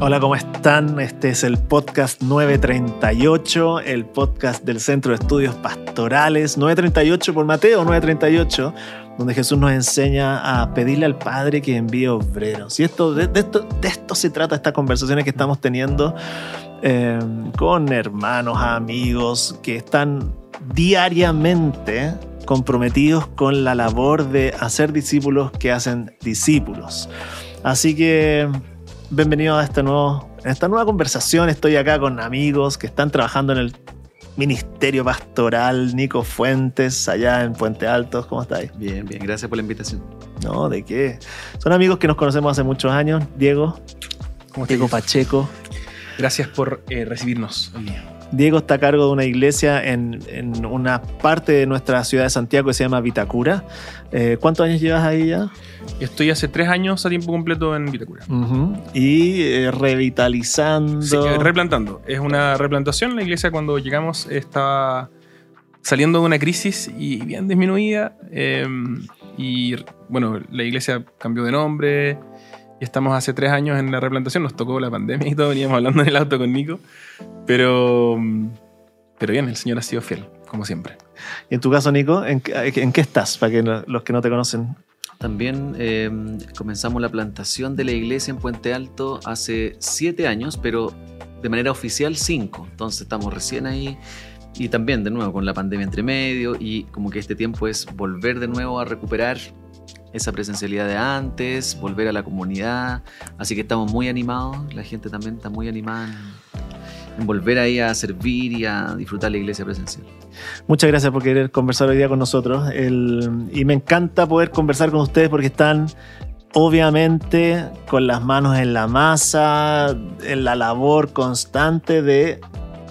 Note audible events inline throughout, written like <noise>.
Hola, ¿cómo están? Este es el podcast 938, el podcast del Centro de Estudios Pastorales. 938 por Mateo, 938, donde Jesús nos enseña a pedirle al Padre que envíe obreros. Y esto, de, esto, de esto se trata estas conversaciones que estamos teniendo eh, con hermanos, amigos que están diariamente comprometidos con la labor de hacer discípulos que hacen discípulos. Así que bienvenido a este nuevo, esta nueva conversación. Estoy acá con amigos que están trabajando en el Ministerio Pastoral, Nico Fuentes, allá en Puente Alto. ¿Cómo estáis? Bien, bien, gracias por la invitación. No, ¿de qué? Son amigos que nos conocemos hace muchos años. Diego, ¿Cómo Diego Pacheco. Gracias por eh, recibirnos Diego está a cargo de una iglesia en, en, una parte de nuestra ciudad de Santiago que se llama Vitacura. Eh, ¿Cuántos años llevas ahí ya? Estoy hace tres años a tiempo completo en Vitacura. Uh -huh. Y eh, revitalizando. Sí, eh, replantando. Es una replantación. La iglesia cuando llegamos estaba saliendo de una crisis y bien disminuida. Eh, y bueno, la iglesia cambió de nombre. Y estamos hace tres años en la replantación. Nos tocó la pandemia y todo. Veníamos hablando en el auto con Nico. Pero, pero bien, el Señor ha sido fiel, como siempre. Y en tu caso, Nico, ¿en, en qué estás? Para que los que no te conocen también eh, comenzamos la plantación de la iglesia en Puente Alto hace siete años, pero de manera oficial cinco. Entonces estamos recién ahí y también de nuevo con la pandemia entre medio y como que este tiempo es volver de nuevo a recuperar esa presencialidad de antes, volver a la comunidad. Así que estamos muy animados, la gente también está muy animada volver ahí a servir y a disfrutar la iglesia presencial. Muchas gracias por querer conversar hoy día con nosotros. Y me encanta poder conversar con ustedes porque están obviamente con las manos en la masa, en la labor constante de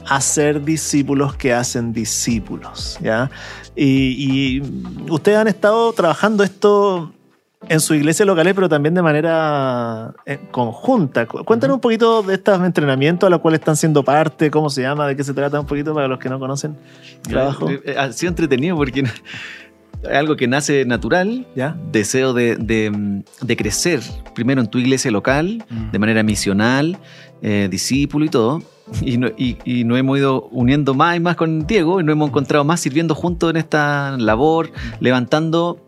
hacer discípulos que hacen discípulos. ¿ya? Y ustedes han estado trabajando esto en su iglesia local, pero también de manera eh, conjunta. Cuéntanos un poquito de estos entrenamientos a los cuales están siendo parte, cómo se llama, de qué se trata un poquito para los que no conocen el trabajo. Eh, ha sido entretenido porque <laughs> es algo que nace natural, ¿Ya? deseo de, de, de, crecer primero en tu iglesia local, mm. de manera misional, eh, discípulo y todo. Y, no, y, y, nos hemos ido uniendo más y más con Diego y nos hemos encontrado más sirviendo juntos en esta labor, mm. levantando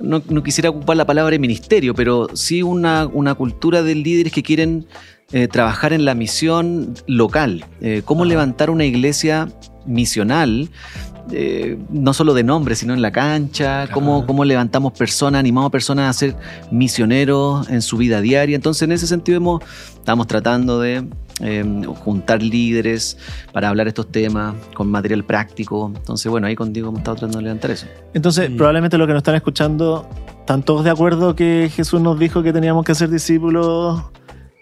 no, no, quisiera ocupar la palabra de ministerio, pero sí una, una cultura de líderes que quieren eh, trabajar en la misión local. Eh, cómo levantar una iglesia misional, eh, no solo de nombre, sino en la cancha, claro. cómo, cómo, levantamos personas, animamos a personas a ser misioneros en su vida diaria. Entonces, en ese sentido, hemos, estamos tratando de eh, juntar líderes para hablar estos temas con material práctico. Entonces, bueno, ahí contigo hemos estado tratando de levantar eso. Entonces, sí. probablemente los que nos están escuchando, ¿están todos de acuerdo que Jesús nos dijo que teníamos que ser discípulos?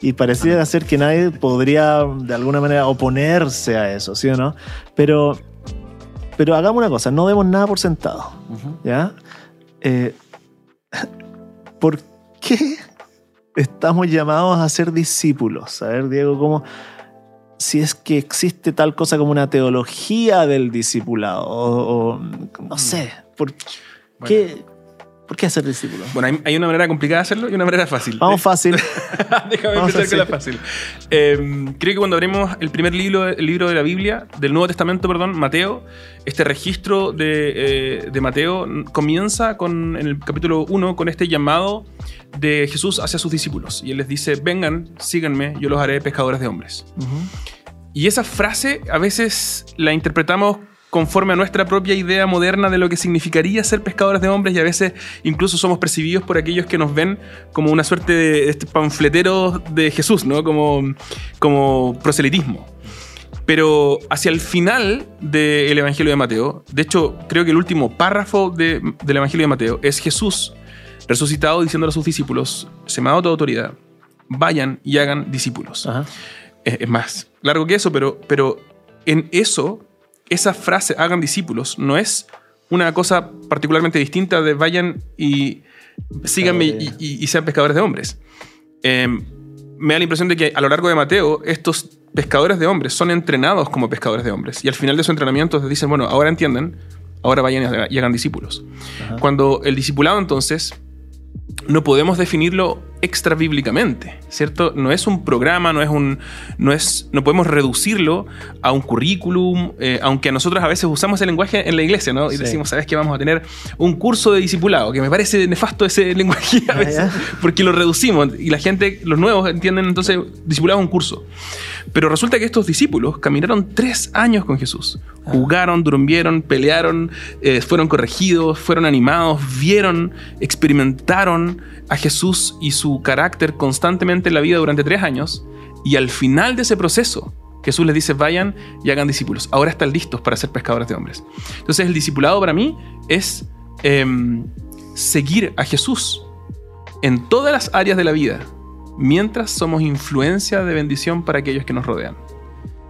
Y parecía ser que nadie podría de alguna manera oponerse a eso, ¿sí o no? Pero, pero hagamos una cosa, no demos nada por sentado, uh -huh. ¿ya? Eh, <laughs> ¿Por qué estamos llamados a ser discípulos. A ver, Diego, ¿cómo, si es que existe tal cosa como una teología del discipulado, o, o no sé, ¿por qué. ¿Por qué hacer discípulo? Bueno, hay, hay, una manera complicada de hacerlo y una manera fácil. <laughs> Vamos fácil. <laughs> Déjame Vamos empezar con la fácil. Eh, creo que cuando abrimos el primer libro, el libro de la Biblia, del Nuevo Testamento, perdón, Mateo, este registro de, eh, de Mateo comienza con, en el capítulo 1 con este llamado de Jesús hacia sus discípulos. Y él les dice, vengan, síganme, yo los haré pescadores de hombres. Uh -huh. Y esa frase a veces la interpretamos conforme a nuestra propia idea moderna de lo que significaría ser pescadores de hombres y a veces incluso somos percibidos por aquellos que nos ven como una suerte de este panfleteros de Jesús, ¿no? Como, como proselitismo. Pero hacia el final del Evangelio de Mateo, de hecho creo que el último párrafo de, del Evangelio de Mateo es Jesús resucitado diciéndole a sus discípulos, se me ha dado toda autoridad, vayan y hagan discípulos. Ajá. Es, es, más largo que eso, pero, pero en eso, esa frase, hagan discípulos, no es una cosa particularmente distinta de vayan y síganme y, y, y, sean pescadores de hombres. Eh, me da la impresión de que a lo largo de Mateo, estos pescadores de hombres son entrenados como pescadores de hombres. Y al final de su entrenamiento les dicen, bueno, ahora entienden, ahora vayan y hagan discípulos. Ajá. Cuando el discipulado entonces no podemos definirlo extra bíblicamente, ¿cierto? No es un programa, no es un, no es, no podemos reducirlo a un currículum, eh, aunque nosotros a veces usamos el lenguaje en la iglesia, ¿no? Y decimos, sabes que vamos a tener un curso de discipulado, que me parece nefasto ese <laughs> lenguaje a ah, veces, porque lo reducimos y la gente, los nuevos entienden entonces discipulado es un curso. Pero resulta que estos discípulos caminaron tres años con Jesús. Ah. Jugaron, durmieron, pelearon, eh, fueron corregidos, fueron animados, vieron, experimentaron a Jesús y su carácter constantemente en la vida durante tres años. Y al final de ese proceso, Jesús les dice, vayan y hagan discípulos. Ahora están listos para ser pescadores de hombres. Entonces el discipulado para mí es em, seguir a Jesús en todas las áreas de la vida mientras somos influencia de bendición para aquellos que nos rodean.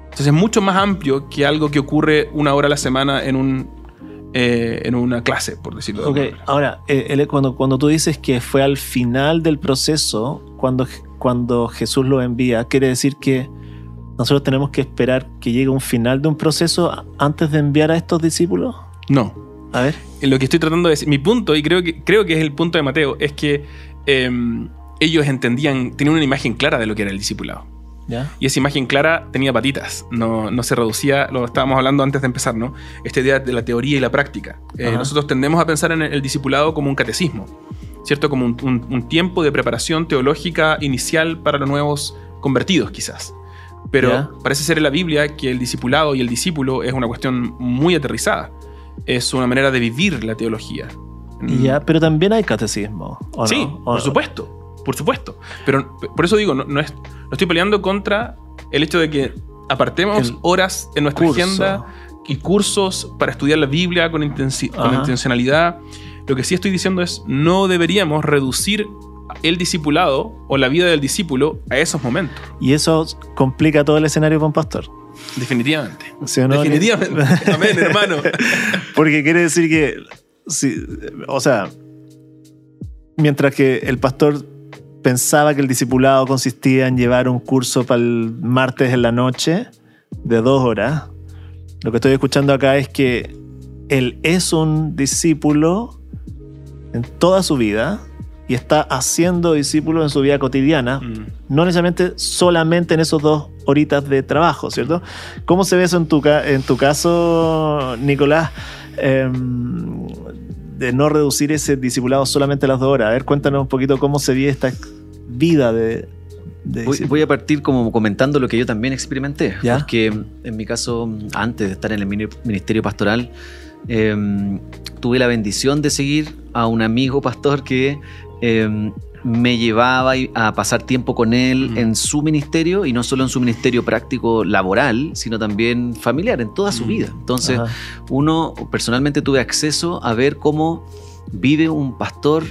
Entonces es mucho más amplio que algo que ocurre una hora a la semana en, un, eh, en una clase, por decirlo de Ok, ahora, eh, cuando, cuando tú dices que fue al final del proceso, cuando, cuando Jesús lo envía, quiere decir que nosotros tenemos que esperar que llegue un final de un proceso antes de enviar a estos discípulos? No. A ver. Lo que estoy tratando de decir, mi punto, y creo que, creo que es el punto de Mateo, es que em, ellos entendían, tenían una imagen clara de lo que era el discipulado. Y esa imagen clara tenía patitas, no, no, se reducía, lo estábamos hablando antes de empezar, ¿no? Esta idea de la teoría y la práctica. Eh, nosotros tendemos a pensar en el discipulado como un catecismo, ¿cierto? Como un, tiempo de preparación teológica inicial para los nuevos convertidos, quizás. Pero parece ser en la Biblia que el discipulado y el discípulo es una cuestión muy aterrizada. Es una manera de vivir la teología. Ya, pero también hay catecismo. sí, por supuesto por supuesto. Pero por eso digo, no, es, no estoy peleando contra el hecho de que apartemos horas en nuestra agenda y cursos para estudiar la Biblia con, con intencionalidad. Lo que sí estoy diciendo es, no deberíamos reducir el discipulado o la vida del discípulo a esos momentos. Y eso complica todo el escenario con pastor. Definitivamente. Definitivamente. <laughs> Amén, hermano. Porque quiere decir que, o sea, mientras que el pastor pensaba que el discipulado consistía en llevar un curso para el martes en la noche de dos horas. Lo que estoy escuchando acá es que él es un discípulo en toda su vida y está haciendo discípulos en su vida cotidiana, mm. no necesariamente solamente en esos dos horitas de trabajo, ¿cierto? ¿Cómo se ve eso en tu, en tu caso, Nicolás? Em, de no reducir ese discipulado solamente a las dos horas. A ver, cuéntanos un poquito cómo se ve esta vida de... voy, a partir como comentando lo que yo también experimenté, ¿Ya? porque en mi caso, antes de estar en el ministerio pastoral, em, tuve la bendición de seguir a un amigo pastor que em, me llevaba a pasar tiempo con él en su ministerio y no solo en su ministerio práctico laboral, sino también familiar, en toda su vida. Entonces, uno personalmente tuve acceso a ver cómo vive un pastor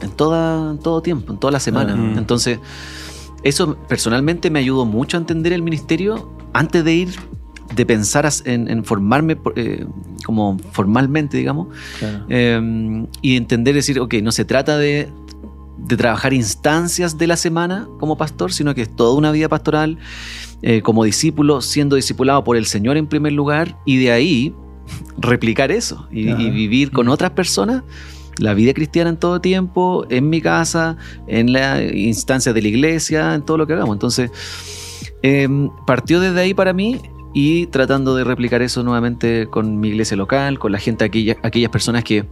en, toda, todo tiempo, en toda la semana. Entonces, eso personalmente me ayudó mucho a entender el ministerio antes de ir de pensar en, formarme eh, como formalmente, digamos, em, y entender, decir, ok, no se trata de de trabajar instancias de la semana como pastor, sino que es toda una vida pastoral eh, como discípulo, siendo discipulado por el Señor en primer lugar, y de ahí <laughs> replicar eso y, vivir con otras personas la vida cristiana en todo tiempo, en mi casa, en la instancia de la iglesia, en todo lo que hagamos. Entonces, em, partió desde ahí para mí y tratando de replicar eso nuevamente con mi iglesia local, con la gente, aquellas, aquellas personas que,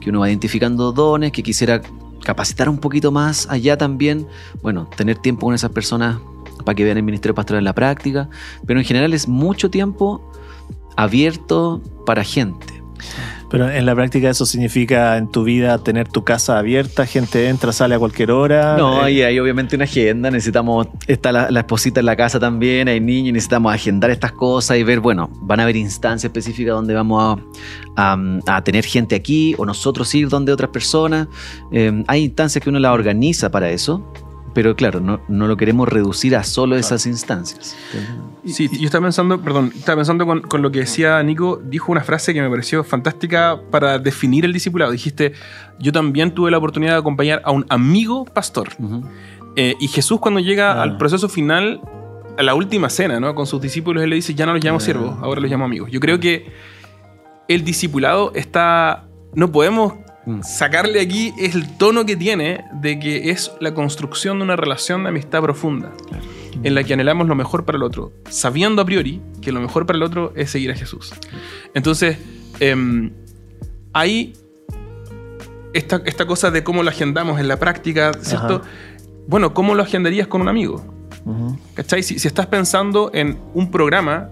que uno va identificando dones, que quisiera capacitar un poquito más allá también, bueno, tener tiempo con esas personas para que vean el ministerio pastoral en la práctica, pero en general es mucho tiempo abierto para gente. Pero en la práctica eso significa en tu vida tener tu casa abierta, gente entra, sale a cualquier hora. No, eh, y hay obviamente una agenda, necesitamos, está la, esposita en la casa también, hay niños, necesitamos agendar estas cosas y ver, bueno, van a haber instancias específicas donde vamos a, tener gente aquí o nosotros ir donde otras personas. Eh, hay instancias que uno la organiza para eso pero claro, no, no, lo queremos reducir a solo esas instancias. Sí, yo estaba pensando, perdón, estaba pensando con, con, lo que decía Nico, dijo una frase que me pareció fantástica para definir el discipulado. Dijiste, yo también tuve la oportunidad de acompañar a un amigo pastor. Eh, y Jesús cuando llega al proceso final, a la última cena, ¿no? Con sus discípulos, él le dice, ya no los llamo siervos, ahora los llamo amigos. Yo creo que el discipulado está, no podemos. Sacarle aquí es el tono que tiene de que es la construcción de una relación de amistad profunda, en la que anhelamos lo mejor para el otro, sabiendo a priori que lo mejor para el otro es seguir a Jesús. Entonces, eh, hay esta, esta, cosa de cómo lo agendamos en la práctica, ¿cierto? Bueno, ¿cómo lo agendarías con un amigo? ¿Cachai? Si, si, estás pensando en un programa,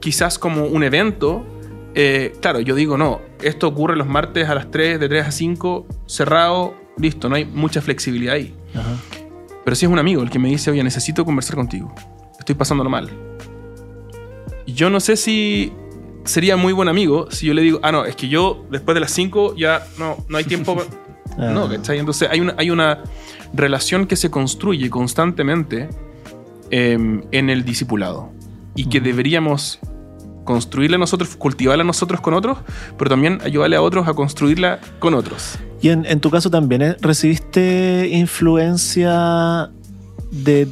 quizás como un evento, eh, claro, yo digo, no, esto ocurre los martes a las 3, de 3 a 5, cerrado, listo, no hay mucha flexibilidad ahí. Pero si es un amigo el que me dice, oye, necesito conversar contigo, estoy pasándolo mal. Yo no sé si sería muy buen amigo si yo le digo, ah, no, es que yo después de las 5 ya no, no hay tiempo. <laughs> no, ¿cachai? Entonces hay una, hay una relación que se construye constantemente em, en el discipulado y que deberíamos construirla nosotros, cultivarla nosotros con otros, pero también ayudarle a otros a construirla con otros. Y en, en tu caso también, ¿eh? ¿recibiste influencia de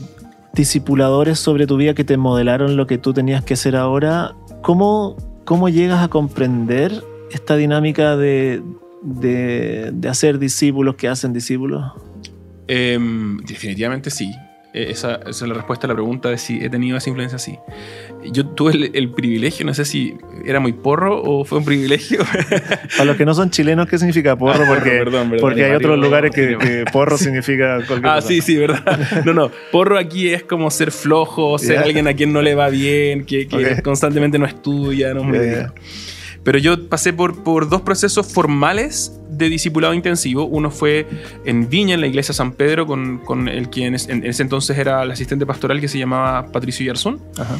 discipuladores sobre tu vida que te modelaron lo que tú tenías que hacer ahora? ¿Cómo, cómo llegas a comprender esta dinámica de, de, de hacer discípulos que hacen discípulos? Eh, definitivamente sí. Eh, esa, esa, es la respuesta a la pregunta de si he tenido esa influencia, sí. Yo tuve el, el, privilegio, no sé si era muy porro o fue un privilegio. <laughs> Para los que no son chilenos, ¿qué significa porro? Porque, perdón, perdón, porque hay otros lugares que, que, porro significa cualquier Ah, cosa. sí, sí, verdad. No, no. Porro aquí es como ser flojo, ser yeah. alguien a quien no le va bien, que, que okay. constantemente no estudia, no yeah, yeah. Pero yo pasé por, por dos procesos formales de discipulado intensivo. Uno fue en Viña, en la iglesia San Pedro, con, con el quien en, en, ese entonces era el asistente pastoral que se llamaba Patricio Yarzún. Ajá.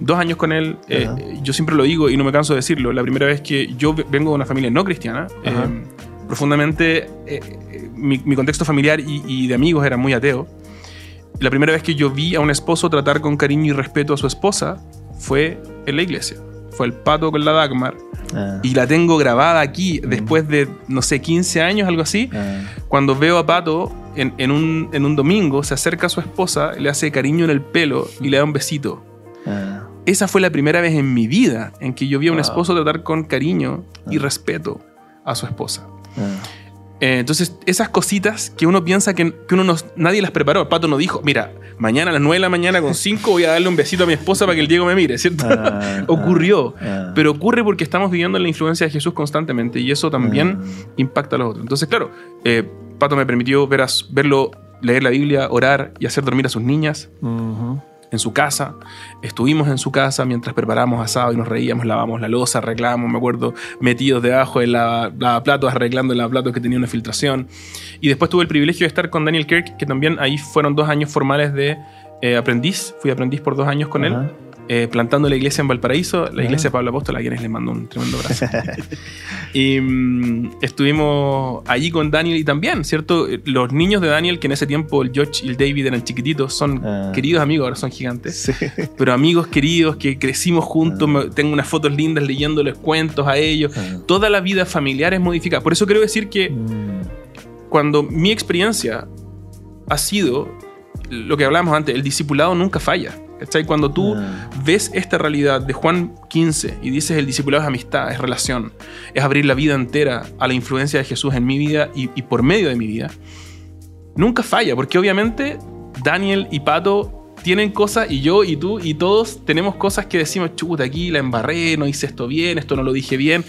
Dos años con él. Eh, yo siempre lo digo y no me canso de decirlo. La primera vez que yo vengo de una familia no cristiana, eh, profundamente eh, mi, mi, contexto familiar y, y, de amigos era muy ateo. La primera vez que yo vi a un esposo tratar con cariño y respeto a su esposa fue en la iglesia. Fue el pato con la Dagmar. Ah. Y la tengo grabada aquí mm. después de, no sé, 15 años, algo así. Ah. Cuando veo a Pato en, en, un, en, un, domingo, se acerca a su esposa, le hace cariño en el pelo y le da un besito. Ah. Esa fue la primera vez en mi vida en que yo vi a un wow. esposo tratar con cariño y respeto a su esposa. Eh, entonces, esas cositas que uno piensa que, que uno no, nadie las preparó. El pato no dijo, mira, mañana a las 9 de la mañana con <laughs> 5 voy a darle un besito a mi esposa para que el Diego me mire, ¿cierto? Ah, <laughs> Ocurrió. Ah, pero ocurre porque estamos viviendo la influencia de Jesús constantemente y eso también ah, impacta a los otros. Entonces, claro, eh, Pato me permitió ver a, verlo, leer la Biblia, orar y hacer dormir a sus niñas. Uh -huh en su casa. Estuvimos en su casa mientras preparamos asado y nos reíamos, lavamos la losa, arreglamos, me acuerdo, metidos debajo de la, la arreglando la platos que tenía una filtración. Y después tuve el privilegio de estar con Daniel Kirk, que también ahí fueron dos años formales de eh, aprendiz. Fui aprendiz por dos años con él. Eh, plantando la iglesia en Valparaíso, la iglesia de Pablo Apóstol, a quienes les mando un tremendo abrazo. <laughs> y mmm, estuvimos allí con Daniel y también, ¿cierto? Los niños de Daniel, que en ese tiempo el George y el David eran chiquititos, son ah. queridos amigos, ahora son gigantes. Sí. Pero amigos queridos que crecimos juntos, ah. tengo unas fotos lindas leyéndoles cuentos a ellos. Ah. Toda la vida familiar es modificada. Por eso quiero decir que mm. cuando mi experiencia ha sido lo que hablábamos antes, el discipulado nunca falla. ¿Cachai? Cuando tú ah. ves esta realidad de Juan 15 y dices el discipulado es amistad, es relación, es abrir la vida entera a la influencia de Jesús en mi vida y, y por medio de mi vida, nunca falla, porque obviamente Daniel y Pato tienen cosas y yo y tú y todos tenemos cosas que decimos, chuta, aquí la embarré, no hice esto bien, esto no lo dije bien,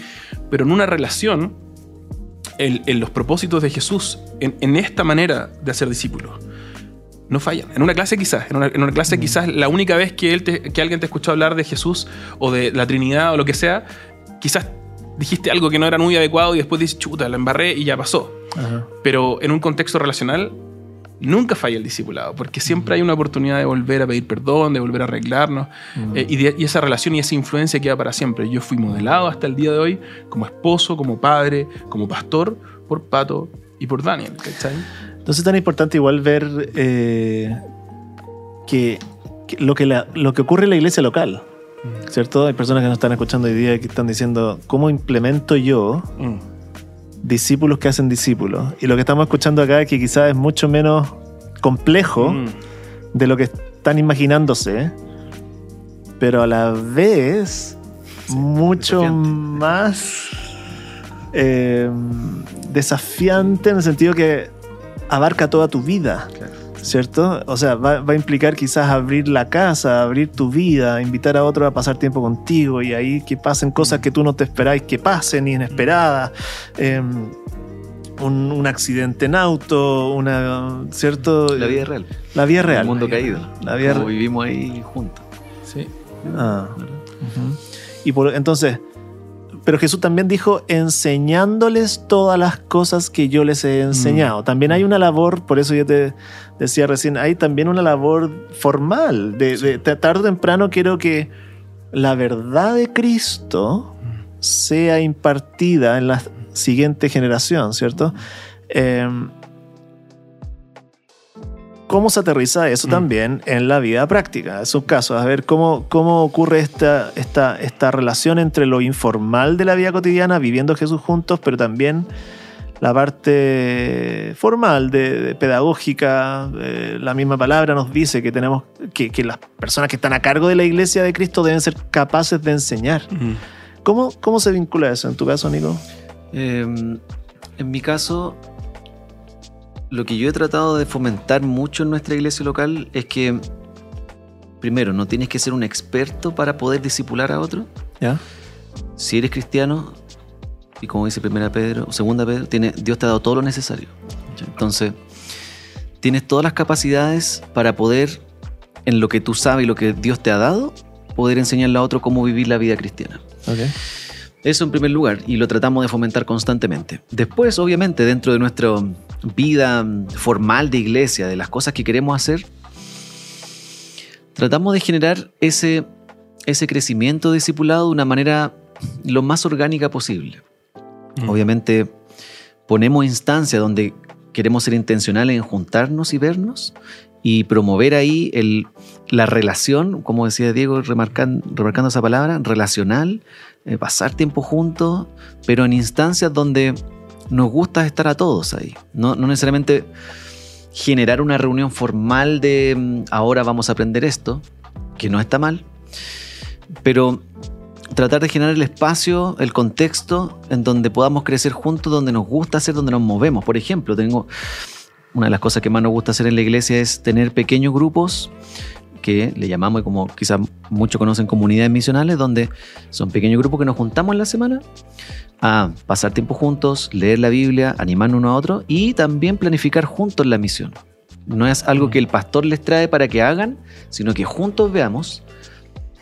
pero en una relación, en, en los propósitos de Jesús, en, en esta manera de hacer discípulos, no fallan. En una clase quizás, en una, en una clase quizás la única vez que, él te, que alguien te escuchó hablar de Jesús o de la Trinidad o lo que sea, quizás dijiste algo que no era muy adecuado y después dices, chuta, la embarré y ya pasó. Ajá. Pero en un contexto relacional, nunca falla el discipulado, porque siempre hay una oportunidad de volver a pedir perdón, de volver a arreglarnos, -huh. eh, y, de, y, esa relación y esa influencia queda para siempre. Yo fui modelado hasta el día de hoy como esposo, como padre, como pastor, por Pato y por Daniel, ¿cachai? Entonces es tan importante igual ver eh, que, que, lo que la, lo que ocurre en la iglesia local, mm. ¿cierto? Hay personas que nos están escuchando hoy día que están diciendo, ¿cómo implemento yo mm. discípulos que hacen discípulos? Y lo que estamos escuchando acá que quizás es mucho menos complejo mm. de lo que están imaginándose, pero a la vez sí, mucho más... Eh, desafiante en el sentido que abarca toda tu vida. ¿Cierto? O sea, va, a implicar quizás abrir la casa, abrir tu vida, invitar a otro a pasar tiempo contigo y ahí que pasen cosas que tú no te esperáis que pasen, inesperadas. Em, un, accidente en auto, una, ¿cierto? La vida real. La vida real. El mundo caído. La vida Como vivimos ahí juntos. Sí. Ah. Y por, entonces, pero Jesús también dijo, enseñándoles todas las cosas que yo les he enseñado. Mm. También hay una labor, por eso yo te decía recién, hay también una labor formal. De, tarde o temprano quiero que la verdad de Cristo sea impartida en la siguiente generación, ¿cierto? Eh, cómo se aterriza eso mm. también en la vida práctica, en sus casos. A ver cómo, cómo ocurre esta, esta, esta relación entre lo informal de la vida cotidiana, viviendo Jesús juntos, pero también la parte formal, de, pedagógica. Eh, la misma palabra nos dice que tenemos que, que, las personas que están a cargo de la iglesia de Cristo deben ser capaces de enseñar. ¿Cómo, ¿Cómo se vincula eso en tu caso, Nico? Em, en mi caso, lo que yo he tratado de fomentar mucho en nuestra iglesia local es que, primero, no tienes que ser un experto para poder disipular a otro. ¿Ya? Si eres cristiano, y como dice primera Pedro, segunda Pedro, tiene, Dios te ha dado todo lo necesario. Entonces, tienes todas las capacidades para poder, en lo que tú sabes y lo que Dios te ha dado, poder enseñarle a otro cómo vivir la vida cristiana. Okay. Eso en primer lugar, y lo tratamos de fomentar constantemente. Después, obviamente, dentro de nuestra vida formal de iglesia, de las cosas que queremos hacer, tratamos de generar ese, ese crecimiento discipulado de una manera lo más orgánica posible. Mm. Obviamente, ponemos instancias donde queremos ser intencionales en juntarnos y vernos y promover ahí el, la relación, como decía Diego, remarcando, remarcando esa palabra, relacional, eh, pasar tiempo juntos, pero en instancias donde nos gusta estar a todos ahí. No, necesariamente generar una reunión formal de mm, ahora vamos a aprender esto, que no está mal, pero tratar de generar el espacio, el contexto en donde podamos crecer juntos, donde nos gusta hacer, donde nos movemos. Por ejemplo, tengo una de las cosas que más nos gusta hacer en la iglesia es tener pequeños grupos que le llamamos, como quizás muchos conocen, comunidades misionales, donde son pequeños grupos que nos juntamos en la semana a pasar tiempo juntos, leer la Biblia, animarnos uno a otro y también planificar juntos la misión. No es algo que el pastor les trae para que hagan, sino que juntos veamos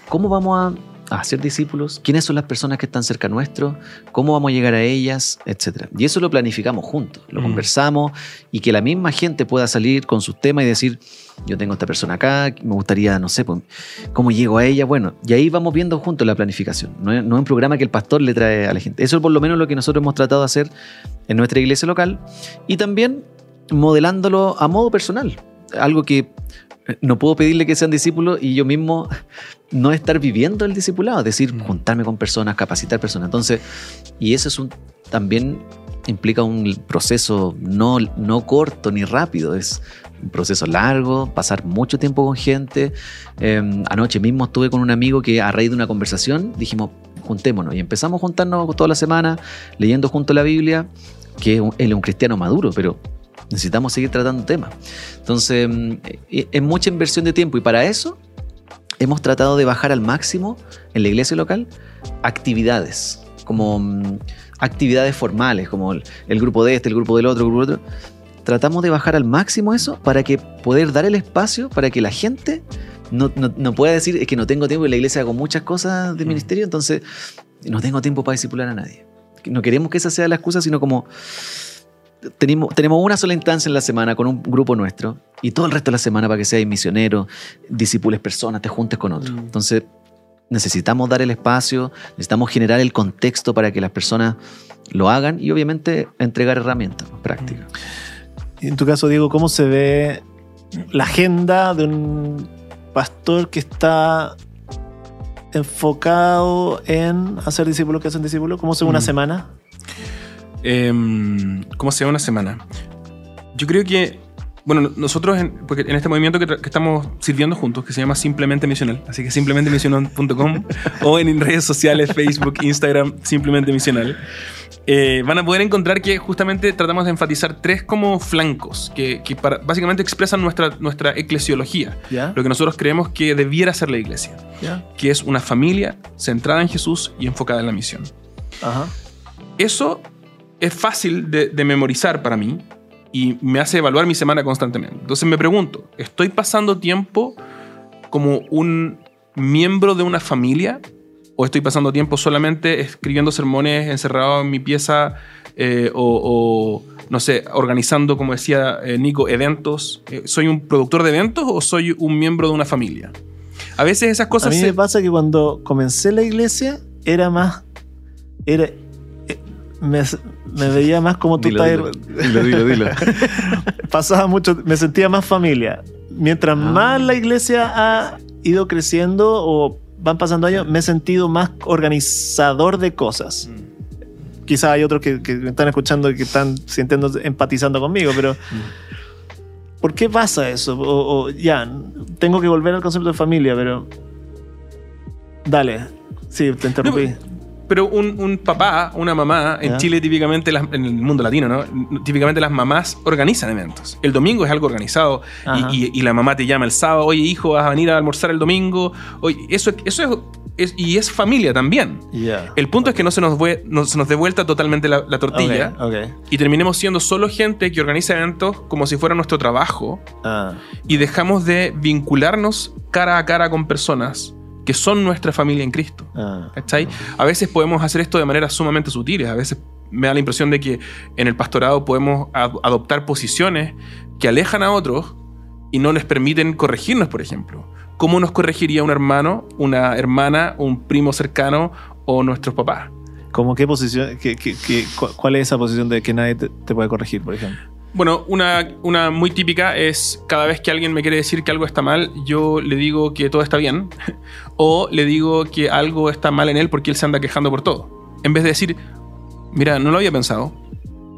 cómo vamos a a ser discípulos, quiénes son las personas que están cerca nuestro, cómo vamos a llegar a ellas, etc. Y eso lo planificamos juntos, lo mm. conversamos y que la misma gente pueda salir con sus temas y decir, yo tengo esta persona acá, me gustaría, no sé, pues, cómo llego a ella. Bueno, y ahí vamos viendo juntos la planificación. No es, no es un programa que el pastor le trae a la gente. Eso es por lo menos lo que nosotros hemos tratado de hacer en nuestra iglesia local y también modelándolo a modo personal. Algo que no puedo pedirle que sean discípulos y yo mismo no estar viviendo el discipulado, es decir, mm. juntarme con personas, capacitar personas. Entonces, y eso es un, también implica un proceso no, no corto ni rápido, es un proceso largo, pasar mucho tiempo con gente. Em, anoche mismo estuve con un amigo que a raíz de una conversación dijimos, juntémonos y empezamos a juntarnos toda la semana leyendo junto la Biblia, que él es un cristiano maduro, pero necesitamos seguir tratando temas. Entonces, mm, e, es mucha inversión de tiempo y para eso hemos tratado de bajar al máximo en la iglesia local actividades, como mm, actividades formales, como el, grupo de este, el grupo del otro, el grupo del otro. Tratamos de bajar al máximo eso para que poder dar el espacio para que la gente no, no, pueda decir es que no tengo tiempo en la iglesia hago muchas cosas de mm. ministerio, entonces no tengo tiempo para discipular a nadie. No queremos que esa sea la excusa, sino como tenemos, tenemos una sola instancia en la semana con un grupo nuestro y todo el resto de la semana para que seas misionero, discipules personas, te juntes con otros. Mm. Entonces, necesitamos dar el espacio, necesitamos generar el contexto para que las personas lo hagan y obviamente entregar herramientas prácticas. En tu caso, Diego, ¿cómo se ve la agenda de un pastor que está enfocado en hacer discípulos que hacen discípulos? ¿Cómo se ve una mm. semana? Em, ¿Cómo se ve una semana? Yo creo que bueno, nosotros, en, porque en este movimiento que, estamos sirviendo juntos, que se llama Simplemente Misional, así que simplemente misional.com <laughs> o en redes sociales, Facebook, Instagram, Simplemente Misional, eh, van a poder encontrar que justamente tratamos de enfatizar tres como flancos que, básicamente expresan nuestra, nuestra eclesiología, lo que nosotros creemos que debiera ser la iglesia, que es una familia centrada en Jesús y enfocada en la misión. Eso es fácil de memorizar para mí, y me hace evaluar mi semana constantemente. Entonces me pregunto, ¿estoy pasando tiempo como un miembro de una familia? ¿O estoy pasando tiempo solamente escribiendo sermones encerrado en mi pieza eh, o, no sé, organizando, como decía eh, Nico, eventos? Eh, ¿Soy un productor de eventos o soy un miembro de una familia? A veces esas cosas... A mí me pasa que cuando comencé la iglesia era más... Era, me, me veía más como tú dilo, dilo, dilo, dilo, <laughs> Pasaba mucho, me sentía más familia. Mientras ah. más la iglesia ha ido creciendo o van pasando años, me he sentido más organizador de cosas. Mm. Quizás hay otros que, me están escuchando y que están sintiendo, empatizando conmigo, pero mm. ¿por qué pasa eso? O, ya, tengo que volver al concepto de familia, pero dale. Sí, te interrumpí <laughs> pero un, papá, una mamá, en Chile típicamente, en el mundo latino, ¿no? Típicamente las mamás organizan eventos. El domingo es algo organizado y, la mamá te llama el sábado, oye hijo, vas a venir a almorzar el domingo. Oye, eso, eso es, y es familia también. El punto es que no se nos, nos dé vuelta totalmente la, tortilla y terminemos siendo solo gente que organiza eventos como si fuera nuestro trabajo ah. y dejamos de vincularnos cara a cara con personas que son nuestra familia en Cristo. Ah, a veces podemos hacer esto de manera sumamente sutiles, a veces me da la impresión de que en el pastorado podemos adoptar posiciones que alejan a otros y no les permiten corregirnos, por ejemplo. ¿Cómo nos corregiría un hermano, una hermana, un primo cercano o nuestros papás? ¿Cómo qué posición, cuál es esa posición de que nadie te puede corregir, por ejemplo? Bueno, una, una, muy típica es cada vez que alguien me quiere decir que algo está mal, yo le digo que todo está bien. <laughs> o le digo que algo está mal en él porque él se anda quejando por todo. En vez de decir, mira, no lo había pensado,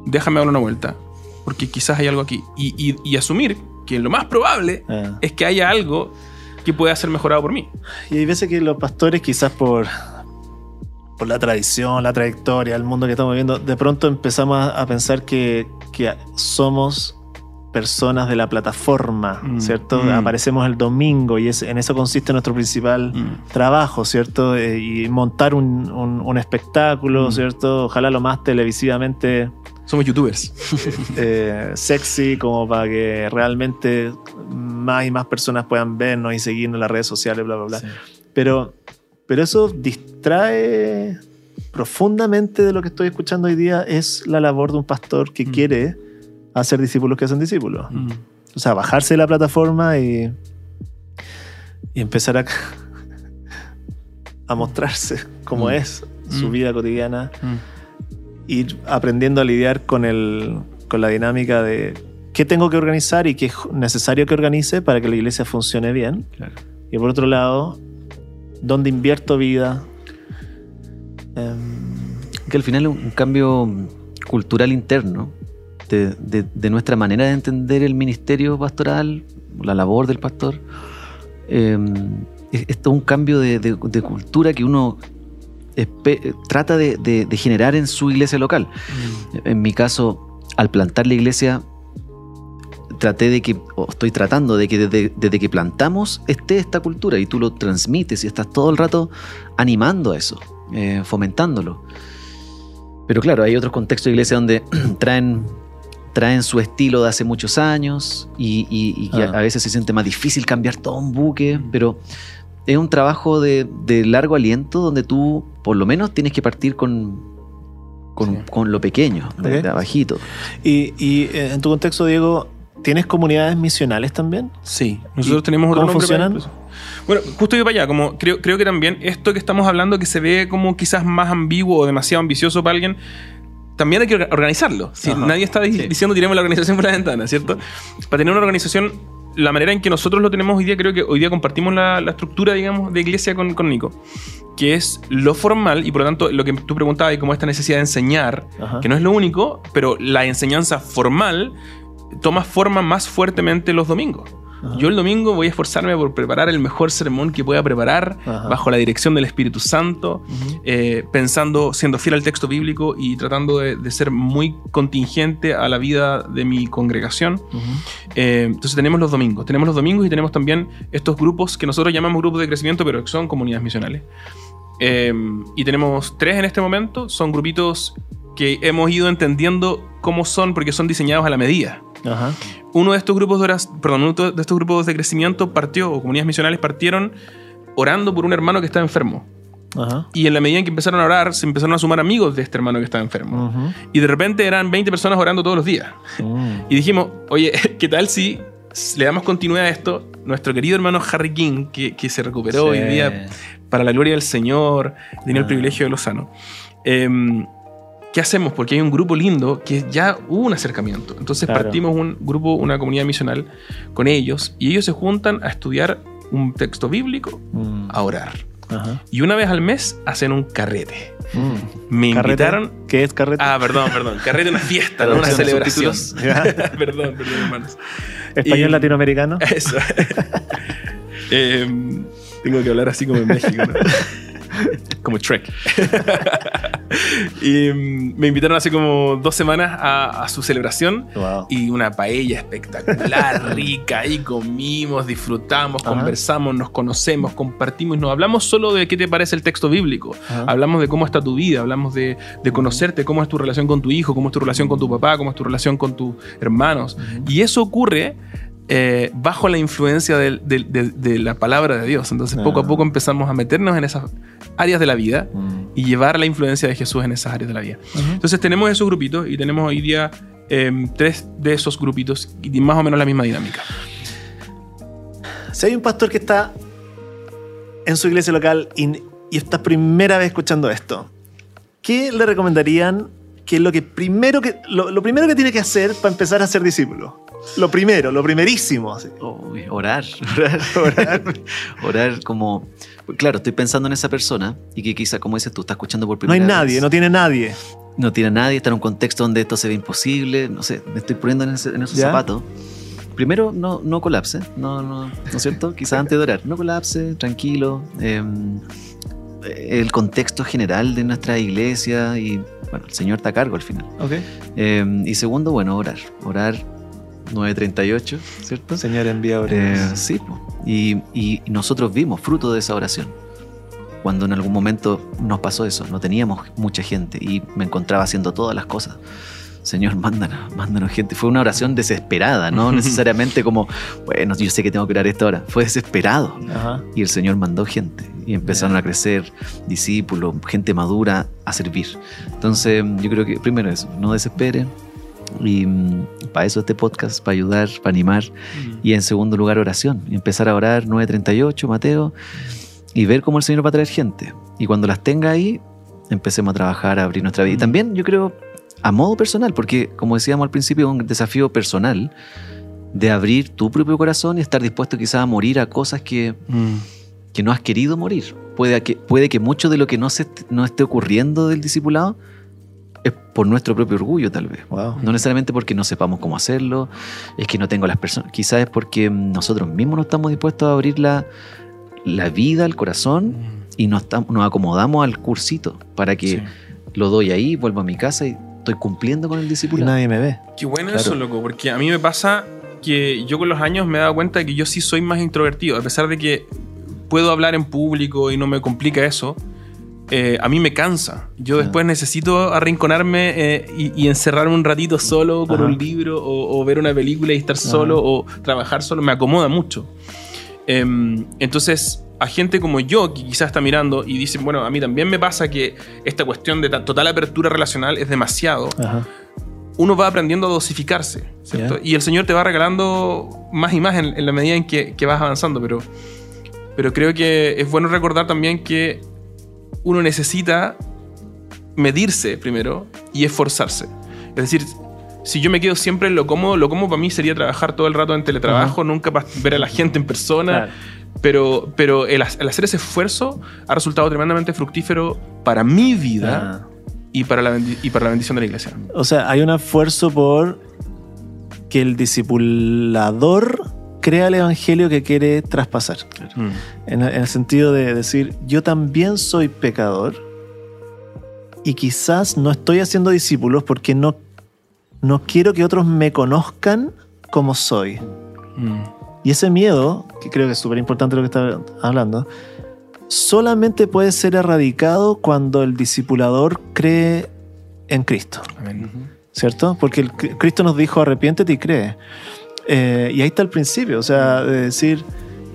déjame dar una vuelta, porque quizás hay algo aquí. Y, asumir que lo más probable ah. es que haya algo que pueda ser mejorado por mí. Y hay veces que los pastores, quizás por por la tradición, la trayectoria, el mundo que estamos viviendo, de pronto empezamos a, pensar que, que, somos personas de la plataforma, mm, ¿cierto? Mm. Aparecemos el domingo y es, en eso consiste nuestro principal mm. trabajo, ¿cierto? Eh, y montar un, un, espectáculo, ¿cierto? Ojalá lo más televisivamente... Somos youtubers. <laughs> Eh, sexy, como para que realmente más y más personas puedan vernos y seguirnos en las redes sociales, bla, bla, bla. Pero pero eso distrae profundamente de lo que estoy escuchando hoy día, es la labor de un pastor que mm. quiere hacer discípulos que hacen discípulos. Mm. O sea, bajarse de la plataforma y, y empezar a, <laughs> a mostrarse como mm. es su vida cotidiana. Ir aprendiendo a lidiar con, el, con la dinámica de qué tengo que organizar y qué es necesario que organice para que la iglesia funcione bien. Y por otro lado, dónde invierto vida. Em, que al final es un cambio cultural interno de, nuestra manera de entender el ministerio pastoral, la labor del pastor. Em, es, todo un cambio de, cultura que uno trata de, generar en su iglesia local. Mm. En mi caso, al plantar la iglesia, traté de que, o estoy tratando de que desde, que plantamos esté esta cultura y tú lo transmites y estás todo el rato animando a eso, eh, fomentándolo. Pero claro, hay otros contextos de iglesia donde <clears throat> traen, traen su estilo de hace muchos años y, ah. a veces se siente más difícil cambiar todo un buque, mm. pero es un trabajo de, largo aliento donde tú por lo menos tienes que partir con, con, lo pequeño, de, abajito. Y, y, eh, en tu contexto, Diego, ¿Tienes comunidades misionales también? Sí, nosotros tenemos otro ¿Cómo funcionan? Bueno, justo iba para allá, como creo, creo que también esto que estamos hablando que se ve como quizás más ambiguo o demasiado ambicioso para alguien, también hay que organizarlo. Si nadie está diciendo tiremos la organización por la ventana, ¿cierto? Para tener una organización, la manera en que nosotros lo tenemos hoy día, creo que hoy día compartimos la, estructura, digamos, de iglesia con, con, Nico, que es lo formal y por lo tanto lo que tú preguntabas y como esta necesidad de enseñar, que no es lo único, pero la enseñanza formal toma forma más fuertemente los domingos. Yo el domingo voy a esforzarme por preparar el mejor sermón que pueda preparar bajo la dirección del Espíritu Santo, eh, pensando, siendo fiel al texto bíblico y tratando de, ser muy contingente a la vida de mi congregación. Eh, entonces tenemos los domingos, tenemos los domingos y tenemos también estos grupos que nosotros llamamos grupos de crecimiento, pero que son comunidades misionales. Eh, y tenemos tres en este momento, son grupitos que hemos ido entendiendo cómo son porque son diseñados a la medida. Uno de estos grupos de perdón, uno de estos grupos de crecimiento partió, o comunidades misionales partieron orando por un hermano que estaba enfermo. Y en la medida en que empezaron a orar, se empezaron a sumar amigos de este hermano que estaba enfermo. Y de repente eran 20 personas orando todos los días. Mm. Y dijimos, oye, <laughs> ¿qué tal si le damos continuidad a esto? Nuestro querido hermano Harry King, que, se recuperó hoy día para la gloria del Señor, tenía el ah. privilegio de Lozano. Eh, ¿qué hacemos? Porque hay un grupo lindo que ya hubo un acercamiento. Entonces partimos un grupo, una comunidad misional con ellos y ellos se juntan a estudiar un texto bíblico, mm. a orar. Y una vez al mes hacen un carrete. Mm. Me invitaron. ¿Qué es carrete? Ah, perdón, perdón. Carrete una fiesta, no una celebración. <laughs> perdón, perdón, hermanos. ¿Español latinoamericano? <laughs> Eso. <laughs> Em, tengo que hablar así como en México. ¿no? como Trek. <laughs> y mm, me invitaron hace como dos semanas a, su celebración. Y una paella espectacular, <laughs> rica, y comimos, disfrutamos, conversamos, nos conocemos, compartimos, no hablamos solo de qué te parece el texto bíblico, hablamos de cómo está tu vida, hablamos de, conocerte, cómo es tu relación con tu hijo, cómo es tu relación con tu papá, cómo es tu relación con tus hermanos. Y eso ocurre eh, bajo la influencia de, la palabra de Dios. Entonces, poco a poco empezamos a meternos en esas áreas de la vida mm. y llevar la influencia de Jesús en esas áreas de la vida. Entonces, tenemos esos grupitos y tenemos hoy día em, tres de esos grupitos y más o menos la misma dinámica. Si hay un pastor que está en su iglesia local y, y está primera vez escuchando esto, ¿qué le recomendarían que lo que primero que lo primero que tiene que hacer para empezar a ser discípulo? Lo primero, lo primerísimo. orar, orar, <laughs> orar. orar como... Claro, estoy pensando en esa persona y que quizá, como dices tú, está escuchando por primera vez. No hay nadie, no tiene nadie. No tiene nadie, está en un contexto donde esto se ve imposible. No sé, me estoy poniendo en, esos zapatos. Primero, no, no colapse, no, no, ¿no es cierto? Quizás antes de orar, no colapse, tranquilo. Em, el contexto general de nuestra iglesia y, bueno, el Señor está a cargo al final. Okay. Em, y segundo, bueno, orar. Orar 9.38, ¿cierto? Señor envía eh, sí, y, y, nosotros vimos fruto de esa oración. Cuando en algún momento nos pasó eso, no teníamos mucha gente y me encontraba haciendo todas las cosas. Señor, mándanos, mándanos gente. Fue una oración desesperada, no <laughs> necesariamente como, bueno, yo sé que tengo que orar esta hora. Fue desesperado. Y el Señor mandó gente y empezaron a crecer discípulos, gente madura a servir. Entonces, yo creo que primero eso, no desesperen, y mm, para eso este podcast, para ayudar, para animar. Mm. Y en segundo lugar, oración. empezar a orar 9.38, Mateo, y ver cómo el Señor va a traer gente. Y cuando las tenga ahí, empecemos a trabajar, a abrir nuestra vida. Y mm. también yo creo a modo personal, porque como decíamos al principio, es un desafío personal de abrir tu propio corazón y estar dispuesto quizás a morir a cosas que, que no has querido morir. Puede que, puede que mucho de lo que no, se, no esté ocurriendo del discipulado es por nuestro propio orgullo, tal vez. No necesariamente porque no sepamos cómo hacerlo, es que no tengo las personas. Quizás es porque nosotros mismos no estamos dispuestos a abrir la, la vida, el corazón mm. y nos, nos acomodamos al cursito para que lo doy ahí, vuelvo a mi casa y estoy cumpliendo con el discípulo. nadie me ve. Qué bueno eso, loco, porque a mí me pasa que yo con los años me he dado cuenta de que yo sí soy más introvertido, a pesar de que puedo hablar en público y no me complica eso eh, a mí me cansa. Yo después necesito arrinconarme eh, y, encerrarme un ratito solo con un libro o, ver una película y estar solo o trabajar solo. Me acomoda mucho. Em, entonces, a gente como yo, que quizás está mirando y dice, bueno, a mí también me pasa que esta cuestión de total apertura relacional es demasiado. Uno va aprendiendo a dosificarse, Y el Señor te va regalando más y más en, la medida en que, que, vas avanzando, pero, pero creo que es bueno recordar también que uno necesita medirse primero y esforzarse. Es decir, si yo me quedo siempre en lo cómodo, lo cómodo para mí sería trabajar todo el rato en teletrabajo, nunca ver a la gente en persona. Pero, pero el, hacer ese esfuerzo ha resultado tremendamente fructífero para mi vida y, para la, y para la bendición de la iglesia. O sea, hay un esfuerzo por que el discipulador crea el evangelio que quiere traspasar. Mm. En, en el sentido de decir, yo también soy pecador y quizás no estoy haciendo discípulos porque no, no quiero que otros me conozcan como soy. Mm. Y ese miedo, que creo que es súper importante lo que está hablando, solamente puede ser erradicado cuando el discipulador cree en Cristo, Amén. ¿cierto? Porque el- Cristo nos dijo arrepiéntete y cree. Eh, y ahí está el principio, o sea, de decir,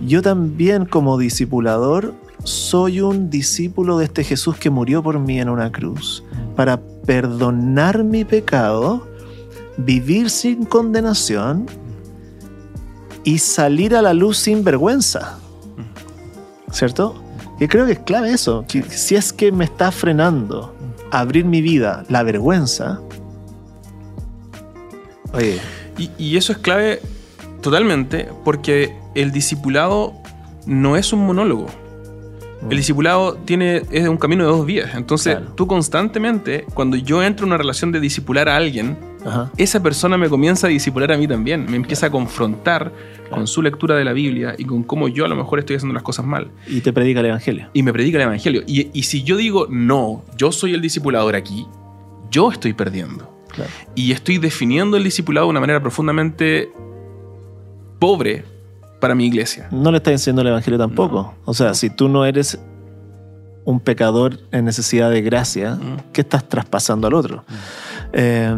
yo también como discipulador soy un discípulo de este Jesús que murió por mí en una cruz, para perdonar mi pecado, vivir sin condenación y salir a la luz sin vergüenza. ¿Cierto? Y creo que es clave eso. Si es que me está frenando abrir mi vida la vergüenza, oye, Y, y eso es clave totalmente porque el discipulado no es un monólogo. El discipulado tiene, es un camino de dos vías. Entonces, Claro. tú constantemente, cuando yo entro en una relación de discipular a alguien, ajá, esa persona me comienza a discipular a mí también. Me empieza a confrontar con su lectura de la Biblia y con cómo yo a lo mejor estoy haciendo las cosas mal. y te predica el evangelio. Y me predica el Evangelio. Y, y si yo digo, no, yo soy el discipulador aquí, yo estoy perdiendo. Claro. Y estoy definiendo el discipulado de una manera profundamente pobre para mi iglesia. No le estás enseñando el evangelio tampoco. O sea, si tú no eres un pecador en necesidad de gracia, Mm. ¿qué estás traspasando al otro? Eh,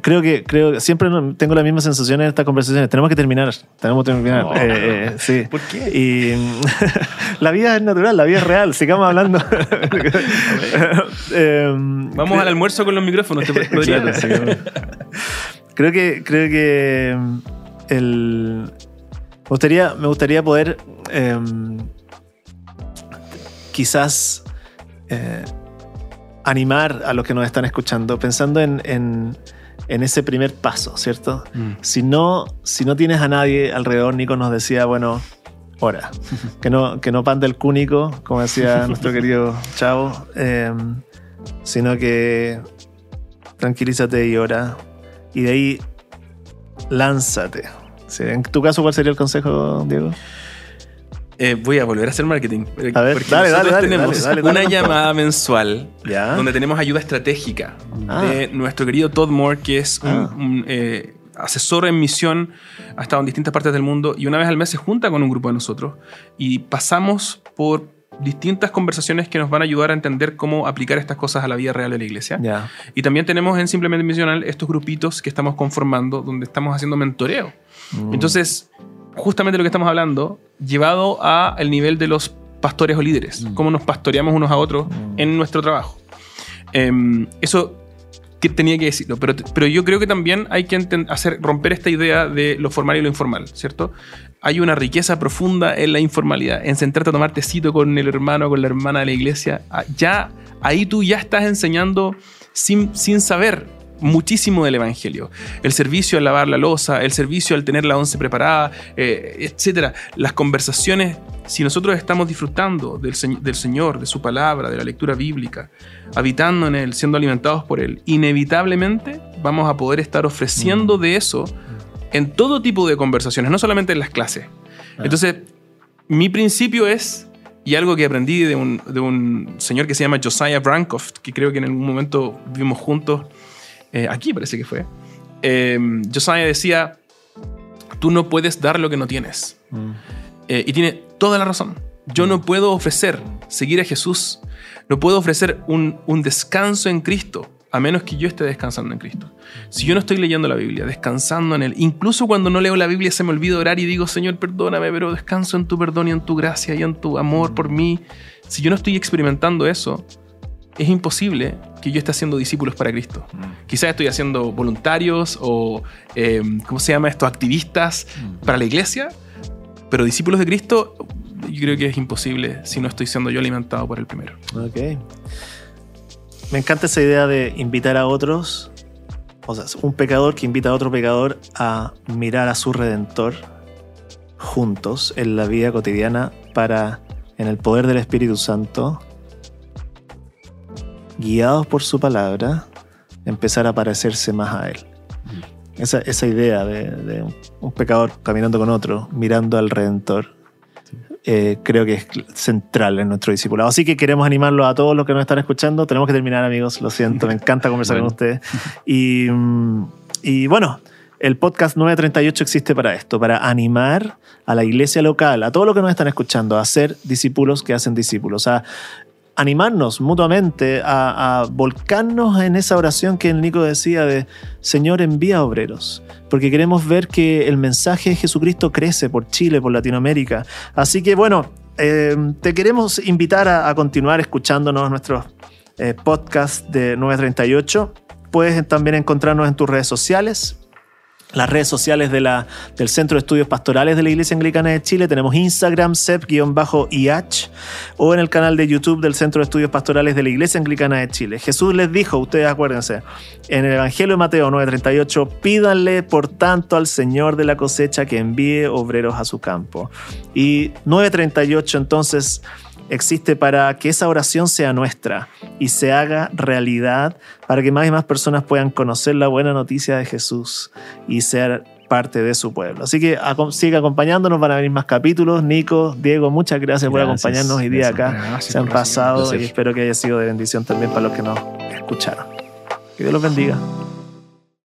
creo que creo que siempre tengo la misma sensación en estas conversaciones. Tenemos que terminar. Tenemos que terminar. Eh, eh, sí. ¿Por qué? Y <laughs> la vida es natural, la vida es real. Sigamos hablando. <laughs> Eh, Vamos creo- al almuerzo con los micrófonos. ¿te podría? Claro, sí. creo que creo que el me gustaría me gustaría poder em, quizás eh, animar a los que nos están escuchando pensando en, en- en ese primer paso, ¿cierto? Mm. Si no, si no tienes a nadie alrededor, Nico nos decía, bueno, ora. <laughs> Que no, que no panda el cúnico, como decía <laughs> nuestro querido Chavo, em, sino que tranquilízate y ora. Y de ahí, lánzate. Sí, En tu caso, ¿cuál sería el consejo, Diego? Eh, voy a volver a hacer marketing. eh, A ver, porque dale, dale, nosotros dale, tenemos dale, una llamada mensual ¿Ya? donde tenemos ayuda estratégica Ah. de nuestro querido Todd Moore, que es un, Ah. un, eh, asesor en misión, ha estado en distintas partes del mundo y una vez al mes se junta con un grupo de nosotros y pasamos por distintas conversaciones que nos van a ayudar a entender cómo aplicar estas cosas a la vida real de la iglesia. Y también tenemos en Simplemente Misional estos grupitos que estamos conformando donde estamos haciendo mentoreo. Mm. Entonces, justamente lo que estamos hablando, llevado a el nivel de los pastores o líderes, cómo nos pastoreamos unos a otros en nuestro trabajo. Em, eso que tenía que decirlo, pero, pero yo creo que también hay que hacer, romper esta idea de lo formal y lo informal, ¿cierto? Hay una riqueza profunda en la informalidad, en sentarte a tomar tecito con el hermano, con la hermana de la iglesia. Ah, Ya, ahí tú ya estás enseñando sin, sin saber muchísimo del evangelio. El servicio al lavar la losa, el servicio al tener la once preparada, eh, etcétera. Las conversaciones, si nosotros estamos disfrutando del, del Señor, de su palabra, de la lectura bíblica, habitando en Él, siendo alimentados por Él, inevitablemente vamos a poder estar ofreciendo de eso en todo tipo de conversaciones, no solamente en las clases. Entonces, mi principio es, y algo que aprendí de un, de un señor que se llama Josiah Brankoff, que creo que en algún momento vivimos juntos, eh, aquí parece que fue, eh, Josiah decía, tú no puedes dar lo que no tienes. Mm. Eh, y tiene toda la razón. Yo no puedo ofrecer seguir a Jesús, no puedo ofrecer un, un descanso en Cristo, a menos que yo esté descansando en Cristo. Si yo no estoy leyendo la Biblia, descansando en Él, incluso cuando no leo la Biblia se me olvida orar y digo, Señor, perdóname, pero descanso en tu perdón y en tu gracia y en tu amor por mí. Si yo no estoy experimentando eso, es imposible que yo esté haciendo discípulos para Cristo. Quizás estoy haciendo voluntarios o, eh, ¿cómo se llama esto? Activistas para la iglesia, pero discípulos de Cristo, yo creo que es imposible si no estoy siendo yo alimentado por el primero. Ok. Me encanta esa idea de invitar a otros, o sea, un pecador que invita a otro pecador a mirar a su redentor juntos en la vida cotidiana para, en el poder del Espíritu Santo, guiados por su palabra, empezar a parecerse más a Él. esa, esa idea de, de un pecador caminando con otro, mirando al Redentor. Eh, creo que es central en nuestro discipulado. Así que queremos animarlos a todos los que nos están escuchando. Tenemos que terminar, amigos. Lo siento, me encanta <laughs> conversar Bueno. con ustedes. <laughs> Y, mm, y bueno, el podcast 938 existe para esto, para animar a la iglesia local, a todos los que nos están escuchando, a ser discípulos que hacen discípulos, a animarnos mutuamente, a, volcarnos en esa oración que el Nico decía de Señor envía obreros, porque queremos ver que el mensaje de Jesucristo crece por Chile, por Latinoamérica. Así que bueno, eh, te queremos invitar a, a continuar escuchándonos nuestros eh, podcasts de 938. Puedes también encontrarnos en tus redes sociales, las redes sociales de la, del Centro de Estudios Pastorales de la Iglesia Anglicana de Chile. Tenemos Instagram, sep-ih, o en el canal de YouTube del Centro de Estudios Pastorales de la Iglesia Anglicana de Chile. Jesús les dijo, ustedes acuérdense, en el Evangelio de Mateo 9:38, pídanle por tanto al Señor de la cosecha que envíe obreros a su campo. Y 9:38 entonces existe para que esa oración sea nuestra y se haga realidad para que más y más personas puedan conocer la buena noticia de Jesús y ser parte de su pueblo. Así que sigue acompañándonos, van a venir más capítulos. Nico, Diego, muchas gracias, por Gracias, acompañarnos hoy día acá. Gracias Se han por pasado y espero que haya sido de bendición también para los que nos escucharon. Que Dios los bendiga.